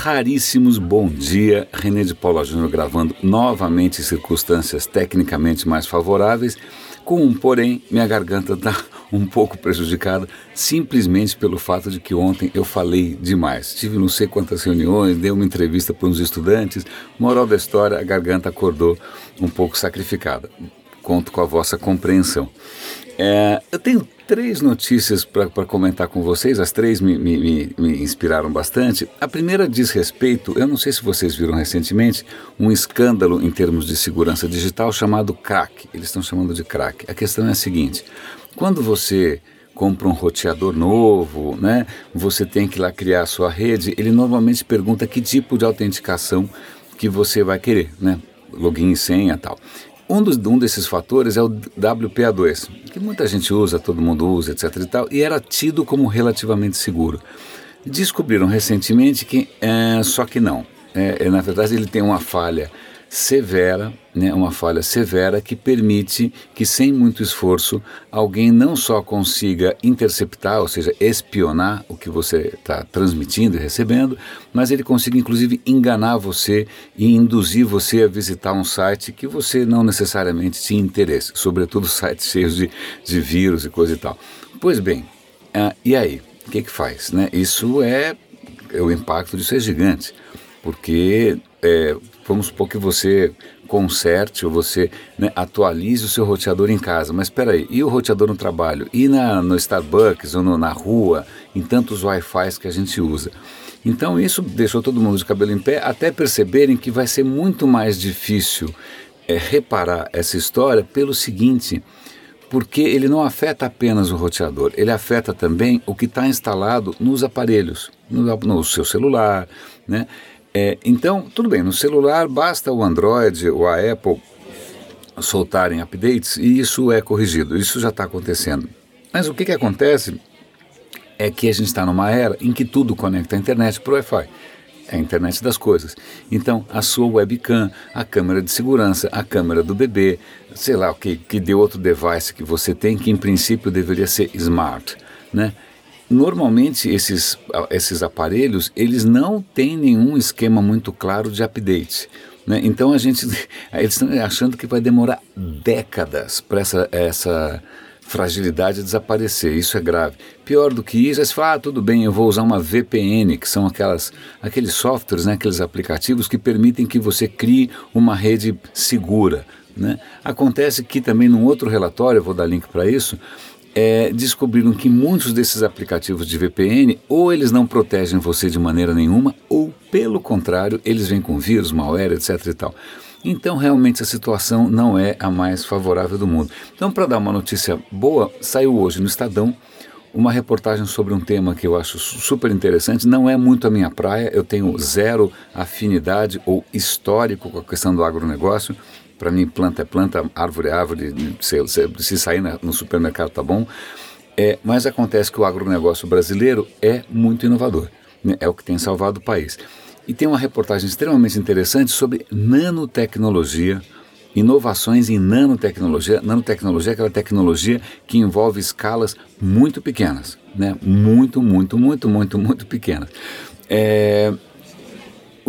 raríssimos bom dia. René de Paula Júnior gravando novamente em circunstâncias tecnicamente mais favoráveis. Com um porém, minha garganta está um pouco prejudicada simplesmente pelo fato de que ontem eu falei demais. Tive não sei quantas reuniões, dei uma entrevista para uns estudantes. Moral da história, a garganta acordou um pouco sacrificada. Conto com a vossa compreensão. É, eu tenho três notícias para comentar com vocês, as três me, me, me, inspiraram bastante. A primeira diz respeito, eu não sei se vocês viram recentemente, um escândalo em termos de segurança digital chamado crack. Eles estão chamando de crack. A questão é a seguinte: quando você compra um roteador novo, né, você tem que lá criar a sua rede, ele normalmente pergunta que tipo de autenticação que você vai querer, né? Login e senha tal. Um, dos, um desses fatores é o WPA2, que muita gente usa, todo mundo usa, etc. e tal, e era tido como relativamente seguro. Descobriram recentemente que, é, só que não. É, é, na verdade, ele tem uma falha severa, né, uma falha severa que permite que, sem muito esforço, alguém não só consiga interceptar, ou seja, espionar o que você está transmitindo e recebendo, mas ele consiga, inclusive, enganar você e induzir você a visitar um site que você não necessariamente tinha interesse, sobretudo sites cheios de, de vírus e coisa e tal. Pois bem, uh, e aí? O que, que faz? Né? Isso é, é, o impacto disso é gigante, porque é, vamos supor que você conserte ou você né, atualize o seu roteador em casa. Mas espera aí, e o roteador no trabalho? E na, no Starbucks ou no, na rua, em tantos Wi-Fi que a gente usa? Então isso deixou todo mundo de cabelo em pé, até perceberem que vai ser muito mais difícil é, reparar essa história pelo seguinte, porque ele não afeta apenas o roteador, ele afeta também o que está instalado nos aparelhos, no, no seu celular, né? É, então, tudo bem, no celular basta o Android ou a Apple soltarem updates e isso é corrigido, isso já está acontecendo. Mas o que, que acontece é que a gente está numa era em que tudo conecta a internet para o Wi-Fi. É a internet das coisas. Então, a sua webcam, a câmera de segurança, a câmera do bebê, sei lá o que, que deu outro device que você tem, que em princípio deveria ser smart, né? Normalmente esses, esses aparelhos eles não têm nenhum esquema muito claro de update. Né? Então a gente eles estão achando que vai demorar décadas para essa, essa fragilidade desaparecer. Isso é grave. Pior do que isso, é você fala, ah, tudo bem, eu vou usar uma VPN, que são aquelas, aqueles softwares, né, aqueles aplicativos que permitem que você crie uma rede segura. Né? Acontece que também num outro relatório, vou dar link para isso, é, descobriram que muitos desses aplicativos de VPN ou eles não protegem você de maneira nenhuma, ou pelo contrário, eles vêm com vírus, malware, etc. e tal. Então, realmente, a situação não é a mais favorável do mundo. Então, para dar uma notícia boa, saiu hoje no Estadão uma reportagem sobre um tema que eu acho super interessante. Não é muito a minha praia, eu tenho zero afinidade ou histórico com a questão do agronegócio. Para mim, planta é planta, árvore é árvore, se, se, se sair na, no supermercado tá bom. É, mas acontece que o agronegócio brasileiro é muito inovador, né? é o que tem salvado o país. E tem uma reportagem extremamente interessante sobre nanotecnologia, inovações em nanotecnologia. Nanotecnologia é aquela tecnologia que envolve escalas muito pequenas, né? muito, muito, muito, muito, muito pequenas. É,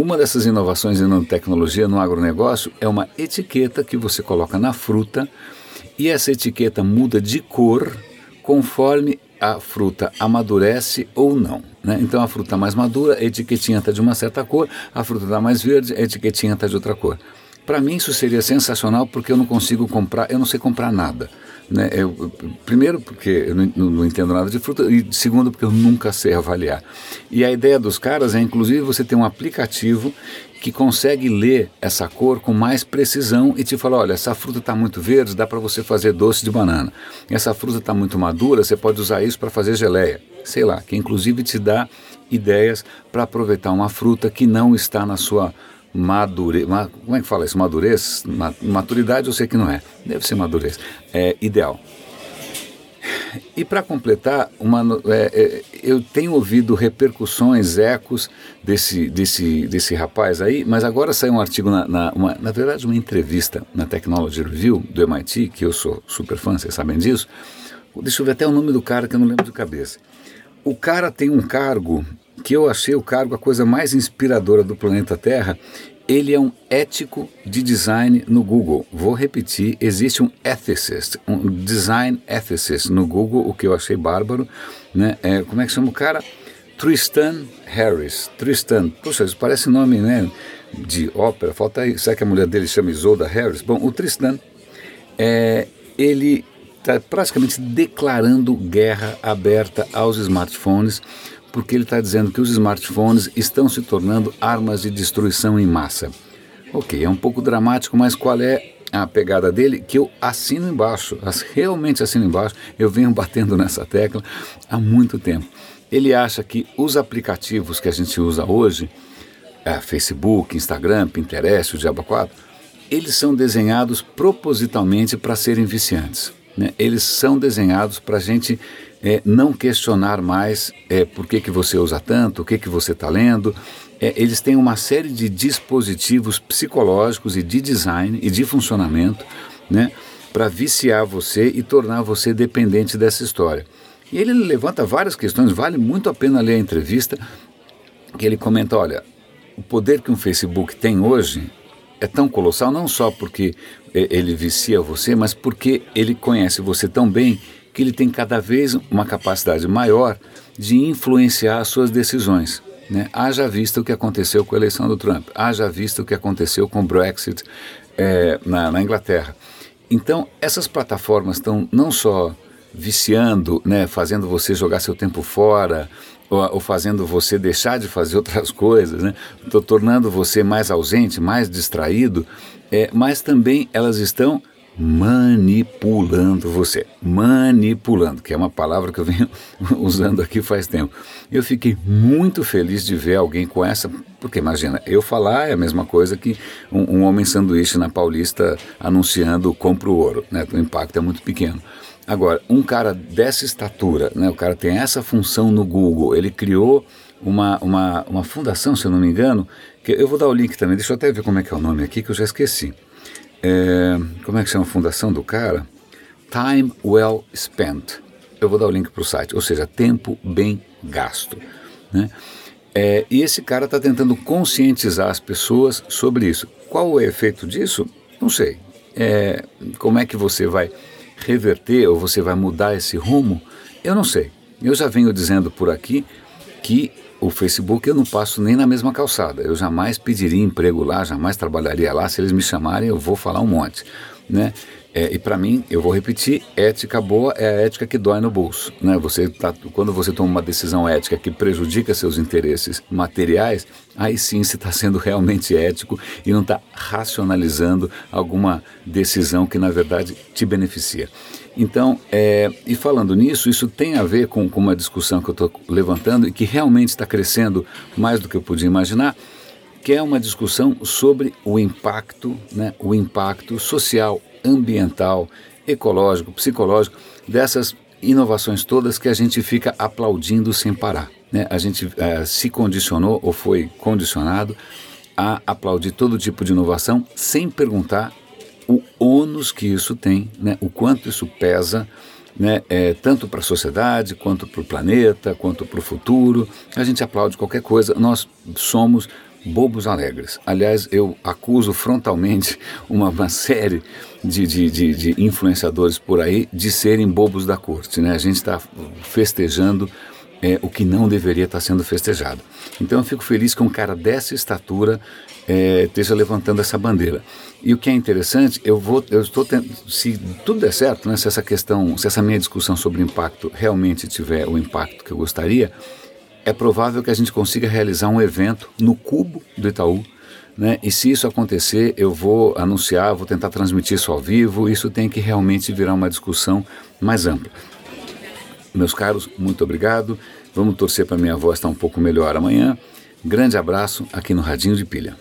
uma dessas inovações em nanotecnologia no agronegócio é uma etiqueta que você coloca na fruta e essa etiqueta muda de cor conforme a fruta amadurece ou não. Né? Então a fruta mais madura, a etiquetinha está de uma certa cor, a fruta está mais verde, a etiquetinha está de outra cor. Para mim isso seria sensacional porque eu não consigo comprar, eu não sei comprar nada. Né? Eu, primeiro, porque eu não, não, entendo nada de fruta, e segundo, porque eu nunca sei avaliar. E a ideia dos caras é, inclusive, você ter um aplicativo que consegue ler essa cor com mais precisão e te fala: olha, essa fruta está muito verde, dá para você fazer doce de banana. Essa fruta está muito madura, você pode usar isso para fazer geleia. Sei lá, que inclusive te dá ideias para aproveitar uma fruta que não está na sua madurez, como é que fala isso? Madurez? Maturidade eu sei que não é, deve ser madurez, é ideal. E para completar, uma, é, é, eu tenho ouvido repercussões, ecos desse, desse, desse rapaz aí, mas agora saiu um artigo, na, na, uma, na verdade, uma entrevista na Technology Review do MIT, que eu sou super fã, vocês sabem disso. Deixa eu ver até o nome do cara que eu não lembro de cabeça. O cara tem um cargo que eu achei o cargo a coisa mais inspiradora do planeta Terra. Ele é um ético de design no Google. Vou repetir: existe um ethicist, um design ethicist no Google, o que eu achei bárbaro. Né? É, como é que chama o cara? Tristan Harris. Tristan, puxa, isso parece nome né, de ópera. Falta aí, será que a mulher dele chama Isolda Harris? Bom, o Tristan, é, ele está praticamente declarando guerra aberta aos smartphones, porque ele está dizendo que os smartphones estão se tornando armas de destruição em massa. Ok, é um pouco dramático, mas qual é a pegada dele? Que eu assino embaixo, realmente assino embaixo, eu venho batendo nessa tecla há muito tempo. Ele acha que os aplicativos que a gente usa hoje, é, Facebook, Instagram, Pinterest, o Diabo 4, eles são desenhados propositalmente para serem viciantes. Né? Eles são desenhados para a gente é, não questionar mais é, por que, que você usa tanto, o que, que você está lendo. É, eles têm uma série de dispositivos psicológicos e de design e de funcionamento né, para viciar você e tornar você dependente dessa história. E ele levanta várias questões, vale muito a pena ler a entrevista, que ele comenta, olha, o poder que um Facebook tem hoje é tão colossal, não só porque ele vicia você, mas porque ele conhece você tão bem que ele tem cada vez uma capacidade maior de influenciar as suas decisões. Né? Haja vista o que aconteceu com a eleição do Trump, haja vista o que aconteceu com o Brexit é, na, na Inglaterra. Então, essas plataformas estão não só viciando, né, fazendo você jogar seu tempo fora, ou, ou, fazendo você deixar de fazer outras coisas, né, tornando você mais ausente, mais distraído, é, mas também elas estão manipulando você. Manipulando, que é uma palavra que eu venho usando aqui faz tempo. Eu fiquei muito feliz de ver alguém com essa, porque imagina, eu falar é a mesma coisa que um, um homem sanduíche na Paulista anunciando compro ouro, né? O impacto é muito pequeno. Agora, um cara dessa estatura, né, o cara tem essa função no Google, ele criou uma, uma, uma fundação, se eu não me engano, que eu vou dar o link também, deixa eu até ver como é que é o nome aqui, que eu já esqueci. É, como é que chama a fundação do cara? Time Well Spent. Eu vou dar o link para o site, ou seja, tempo bem gasto. Né? É, e esse cara está tentando conscientizar as pessoas sobre isso. Qual o efeito disso? Não sei. É, como é que você vai reverter ou você vai mudar esse rumo? Eu não sei. Eu já venho dizendo por aqui que o Facebook eu não passo nem na mesma calçada. Eu jamais pediria emprego lá, jamais trabalharia lá. Se eles me chamarem, eu vou falar um monte. Né? É, e para mim, eu vou repetir, ética boa é a ética que dói no bolso. Né? Você tá, quando você toma uma decisão ética que prejudica seus interesses materiais, aí sim você está sendo realmente ético e não está racionalizando alguma decisão que na verdade te beneficia. Então, é, e falando nisso, isso tem a ver com, com uma discussão que eu estou levantando e que realmente está crescendo mais do que eu podia imaginar, que é uma discussão sobre o impacto, né, o impacto social, ambiental, ecológico, psicológico dessas inovações todas que a gente fica aplaudindo sem parar. Né? A gente uh, se condicionou ou foi condicionado a aplaudir todo tipo de inovação sem perguntar o ônus que isso tem, né? o quanto isso pesa, né? é, tanto para a sociedade, quanto para o planeta, quanto para o futuro. A gente aplaude qualquer coisa, nós somos bobos alegres. Aliás, eu acuso frontalmente uma, uma série de, de, de, de, influenciadores por aí de serem bobos da corte. Né? A gente está festejando é, o que não deveria estar tá sendo festejado. Então eu fico feliz que um cara dessa estatura é, esteja levantando essa bandeira. E o que é interessante, eu vou, eu estou se tudo der certo, né, se essa questão, se essa minha discussão sobre impacto realmente tiver o impacto que eu gostaria, é provável que a gente consiga realizar um evento no cubo do Itaú. Né? E se isso acontecer, eu vou anunciar, vou tentar transmitir isso ao vivo. Isso tem que realmente virar uma discussão mais ampla. Meus caros, muito obrigado. Vamos torcer para minha voz estar um pouco melhor amanhã. Grande abraço aqui no Radinho de Pilha.